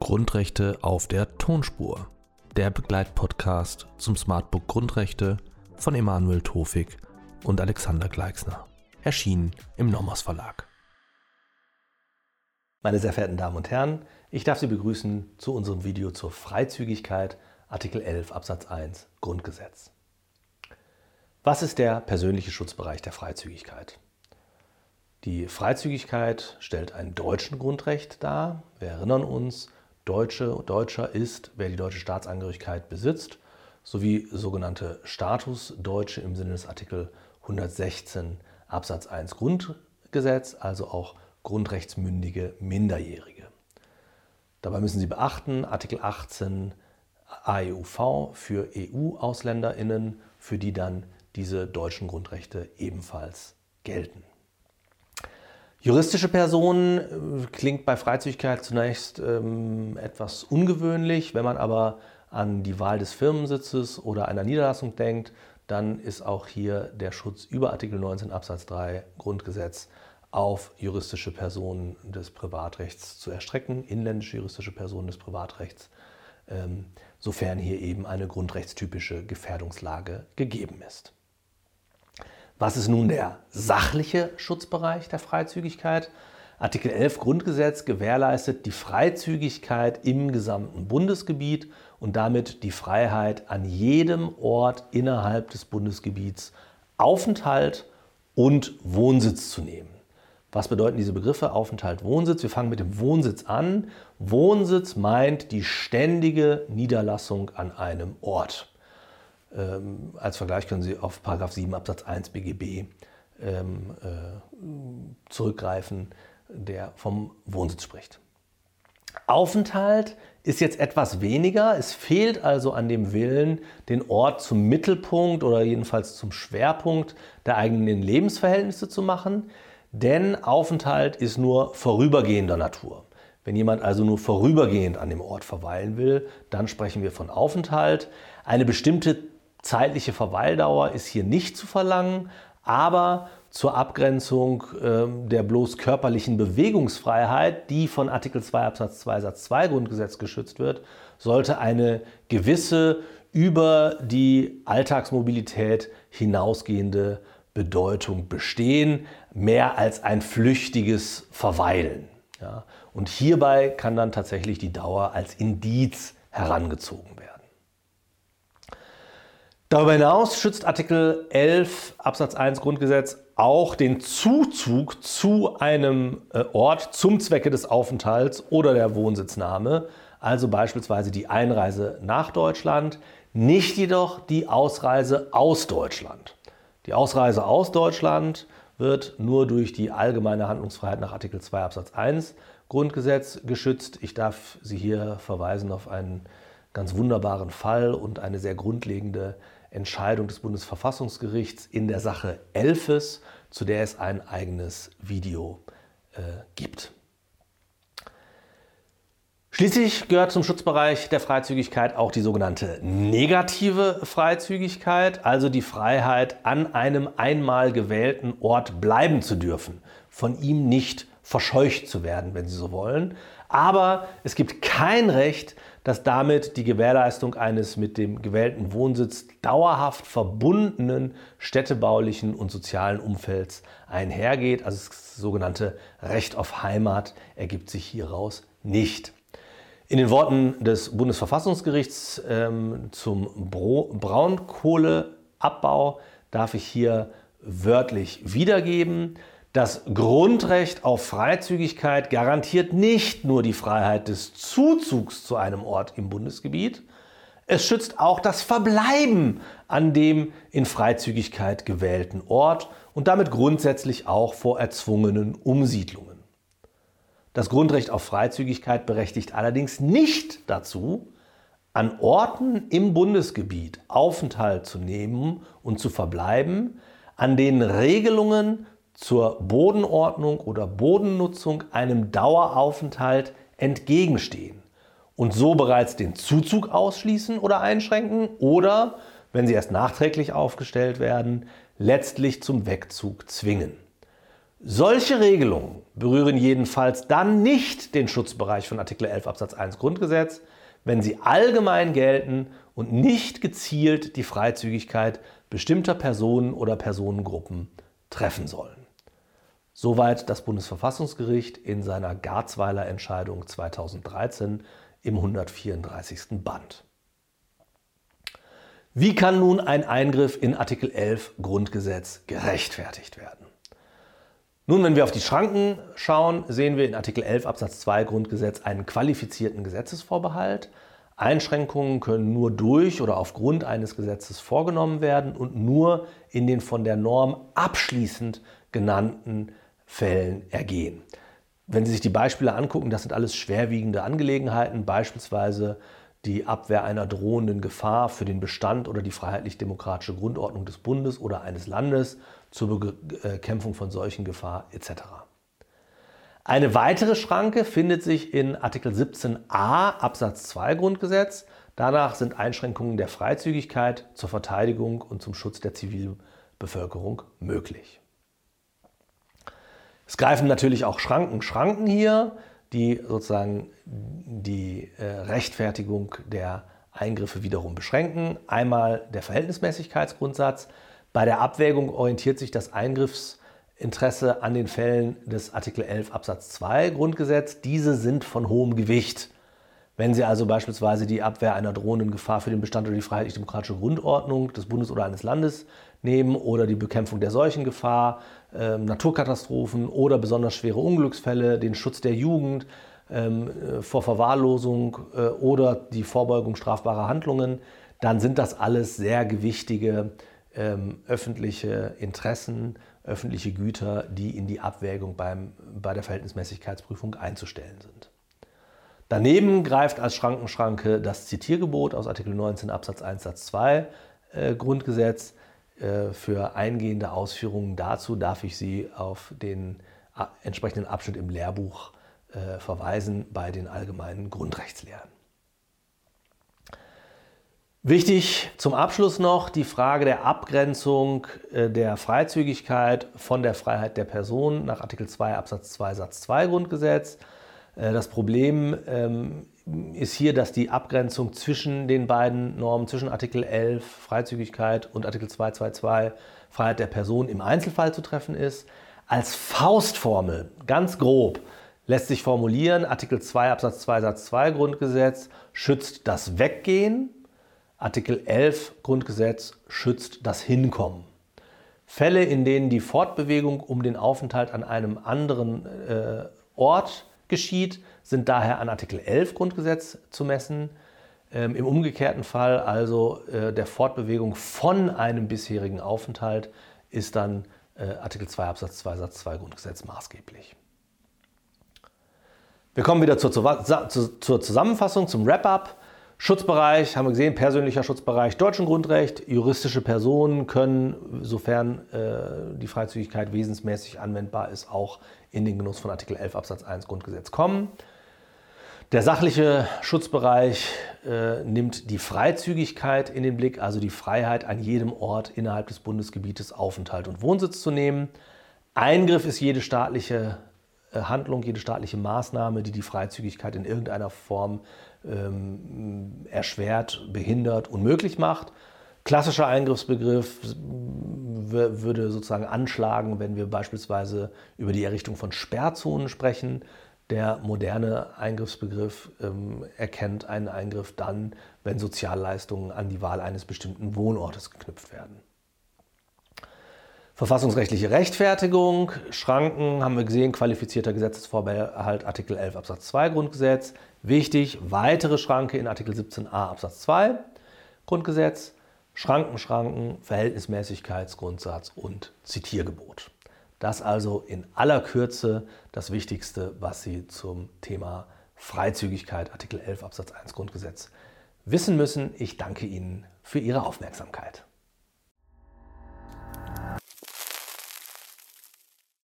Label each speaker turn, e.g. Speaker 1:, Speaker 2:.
Speaker 1: Grundrechte auf der Tonspur. Der Begleitpodcast zum Smartbook Grundrechte von Emanuel Tofik und Alexander Gleixner. Erschienen im Nomos Verlag.
Speaker 2: Meine sehr verehrten Damen und Herren, ich darf Sie begrüßen zu unserem Video zur Freizügigkeit, Artikel 11 Absatz 1 Grundgesetz. Was ist der persönliche Schutzbereich der Freizügigkeit? Die Freizügigkeit stellt ein deutschen Grundrecht dar. Wir erinnern uns, Deutsche, Deutscher ist, wer die deutsche Staatsangehörigkeit besitzt, sowie sogenannte Statusdeutsche im Sinne des Artikel 116 Absatz 1 Grundgesetz, also auch grundrechtsmündige Minderjährige. Dabei müssen Sie beachten, Artikel 18 AEUV für EU-AusländerInnen, für die dann diese deutschen Grundrechte ebenfalls gelten. Juristische Personen äh, klingt bei Freizügigkeit zunächst ähm, etwas ungewöhnlich. Wenn man aber an die Wahl des Firmensitzes oder einer Niederlassung denkt, dann ist auch hier der Schutz über Artikel 19 Absatz 3 Grundgesetz auf juristische Personen des Privatrechts zu erstrecken, inländische juristische Personen des Privatrechts, ähm, sofern hier eben eine grundrechtstypische Gefährdungslage gegeben ist. Was ist nun der sachliche Schutzbereich der Freizügigkeit? Artikel 11 Grundgesetz gewährleistet die Freizügigkeit im gesamten Bundesgebiet und damit die Freiheit, an jedem Ort innerhalb des Bundesgebiets Aufenthalt und Wohnsitz zu nehmen. Was bedeuten diese Begriffe Aufenthalt, Wohnsitz? Wir fangen mit dem Wohnsitz an. Wohnsitz meint die ständige Niederlassung an einem Ort. Ähm, als Vergleich können Sie auf 7 Absatz 1 BGB ähm, äh, zurückgreifen, der vom Wohnsitz spricht. Aufenthalt ist jetzt etwas weniger. Es fehlt also an dem Willen, den Ort zum Mittelpunkt oder jedenfalls zum Schwerpunkt der eigenen Lebensverhältnisse zu machen, denn Aufenthalt ist nur vorübergehender Natur. Wenn jemand also nur vorübergehend an dem Ort verweilen will, dann sprechen wir von Aufenthalt. Eine bestimmte Zeitliche Verweildauer ist hier nicht zu verlangen, aber zur Abgrenzung äh, der bloß körperlichen Bewegungsfreiheit, die von Artikel 2 Absatz 2 Satz 2 Grundgesetz geschützt wird, sollte eine gewisse über die Alltagsmobilität hinausgehende Bedeutung bestehen, mehr als ein flüchtiges Verweilen. Ja. Und hierbei kann dann tatsächlich die Dauer als Indiz herangezogen werden. Darüber hinaus schützt Artikel 11 Absatz 1 Grundgesetz auch den Zuzug zu einem äh, Ort zum Zwecke des Aufenthalts oder der Wohnsitznahme, also beispielsweise die Einreise nach Deutschland, nicht jedoch die Ausreise aus Deutschland. Die Ausreise aus Deutschland wird nur durch die allgemeine Handlungsfreiheit nach Artikel 2 Absatz 1 Grundgesetz geschützt. Ich darf Sie hier verweisen auf einen ganz wunderbaren Fall und eine sehr grundlegende Entscheidung des Bundesverfassungsgerichts in der Sache Elfes, zu der es ein eigenes Video äh, gibt. Schließlich gehört zum Schutzbereich der Freizügigkeit auch die sogenannte negative Freizügigkeit, also die Freiheit, an einem einmal gewählten Ort bleiben zu dürfen, von ihm nicht verscheucht zu werden, wenn Sie so wollen. Aber es gibt kein Recht, dass damit die Gewährleistung eines mit dem gewählten Wohnsitz dauerhaft verbundenen städtebaulichen und sozialen Umfelds einhergeht. Also das sogenannte Recht auf Heimat ergibt sich hieraus nicht. In den Worten des Bundesverfassungsgerichts ähm, zum Bro Braunkohleabbau darf ich hier wörtlich wiedergeben. Das Grundrecht auf Freizügigkeit garantiert nicht nur die Freiheit des Zuzugs zu einem Ort im Bundesgebiet, es schützt auch das Verbleiben an dem in Freizügigkeit gewählten Ort und damit grundsätzlich auch vor erzwungenen Umsiedlungen. Das Grundrecht auf Freizügigkeit berechtigt allerdings nicht dazu, an Orten im Bundesgebiet Aufenthalt zu nehmen und zu verbleiben, an denen Regelungen zur Bodenordnung oder Bodennutzung einem Daueraufenthalt entgegenstehen und so bereits den Zuzug ausschließen oder einschränken oder, wenn sie erst nachträglich aufgestellt werden, letztlich zum Wegzug zwingen. Solche Regelungen berühren jedenfalls dann nicht den Schutzbereich von Artikel 11 Absatz 1 Grundgesetz, wenn sie allgemein gelten und nicht gezielt die Freizügigkeit bestimmter Personen oder Personengruppen treffen sollen. Soweit das Bundesverfassungsgericht in seiner Garzweiler Entscheidung 2013 im 134. Band. Wie kann nun ein Eingriff in Artikel 11 Grundgesetz gerechtfertigt werden? Nun, wenn wir auf die Schranken schauen, sehen wir in Artikel 11 Absatz 2 Grundgesetz einen qualifizierten Gesetzesvorbehalt. Einschränkungen können nur durch oder aufgrund eines Gesetzes vorgenommen werden und nur in den von der Norm abschließend genannten Fällen ergehen. Wenn Sie sich die Beispiele angucken, das sind alles schwerwiegende Angelegenheiten, beispielsweise die Abwehr einer drohenden Gefahr für den Bestand oder die freiheitlich-demokratische Grundordnung des Bundes oder eines Landes zur Bekämpfung von solchen Gefahr etc. Eine weitere Schranke findet sich in Artikel 17a Absatz 2 Grundgesetz. Danach sind Einschränkungen der Freizügigkeit zur Verteidigung und zum Schutz der Zivilbevölkerung möglich. Es greifen natürlich auch Schranken, Schranken hier, die sozusagen die äh, Rechtfertigung der Eingriffe wiederum beschränken. Einmal der Verhältnismäßigkeitsgrundsatz. Bei der Abwägung orientiert sich das Eingriffsinteresse an den Fällen des Artikel 11 Absatz 2 Grundgesetz. Diese sind von hohem Gewicht. Wenn Sie also beispielsweise die Abwehr einer drohenden Gefahr für den Bestand oder die freiheitlich-demokratische Grundordnung des Bundes oder eines Landes nehmen oder die Bekämpfung der Seuchengefahr, äh, Naturkatastrophen oder besonders schwere Unglücksfälle, den Schutz der Jugend ähm, äh, vor Verwahrlosung äh, oder die Vorbeugung strafbarer Handlungen, dann sind das alles sehr gewichtige ähm, öffentliche Interessen, öffentliche Güter, die in die Abwägung beim, bei der Verhältnismäßigkeitsprüfung einzustellen sind. Daneben greift als Schrankenschranke das Zitiergebot aus Artikel 19 Absatz 1 Satz 2 äh, Grundgesetz. Äh, für eingehende Ausführungen dazu darf ich Sie auf den äh, entsprechenden Abschnitt im Lehrbuch äh, verweisen bei den allgemeinen Grundrechtslehren. Wichtig zum Abschluss noch die Frage der Abgrenzung der Freizügigkeit von der Freiheit der Person nach Artikel 2 Absatz 2 Satz 2 Grundgesetz. Das Problem ähm, ist hier, dass die Abgrenzung zwischen den beiden Normen, zwischen Artikel 11 Freizügigkeit und Artikel 222 Freiheit der Person im Einzelfall zu treffen ist. Als Faustformel, ganz grob, lässt sich formulieren, Artikel 2 Absatz 2 Satz 2 Grundgesetz schützt das Weggehen Artikel 11 Grundgesetz schützt das Hinkommen. Fälle, in denen die Fortbewegung um den Aufenthalt an einem anderen äh, Ort geschieht, sind daher an Artikel 11 Grundgesetz zu messen. Ähm, Im umgekehrten Fall also äh, der Fortbewegung von einem bisherigen Aufenthalt ist dann äh, Artikel 2 Absatz 2 Satz 2 Grundgesetz maßgeblich. Wir kommen wieder zur, zur, zur Zusammenfassung, zum Wrap-up. Schutzbereich haben wir gesehen, persönlicher Schutzbereich deutschen Grundrecht. Juristische Personen können, sofern äh, die Freizügigkeit wesensmäßig anwendbar ist, auch in den Genuss von Artikel 11 Absatz 1 Grundgesetz kommen. Der sachliche Schutzbereich äh, nimmt die Freizügigkeit in den Blick, also die Freiheit, an jedem Ort innerhalb des Bundesgebietes Aufenthalt und Wohnsitz zu nehmen. Eingriff ist jede staatliche Handlung, jede staatliche Maßnahme, die die Freizügigkeit in irgendeiner Form ähm, erschwert, behindert, unmöglich macht. Klassischer Eingriffsbegriff würde sozusagen anschlagen, wenn wir beispielsweise über die Errichtung von Sperrzonen sprechen. Der moderne Eingriffsbegriff ähm, erkennt einen Eingriff dann, wenn Sozialleistungen an die Wahl eines bestimmten Wohnortes geknüpft werden. Verfassungsrechtliche Rechtfertigung, Schranken haben wir gesehen, qualifizierter Gesetzesvorbehalt Artikel 11 Absatz 2 Grundgesetz. Wichtig, weitere Schranke in Artikel 17a Absatz 2 Grundgesetz. Schranken, Schranken, Verhältnismäßigkeitsgrundsatz und Zitiergebot. Das also in aller Kürze das Wichtigste, was Sie zum Thema Freizügigkeit Artikel 11 Absatz 1 Grundgesetz wissen müssen. Ich danke Ihnen für Ihre Aufmerksamkeit.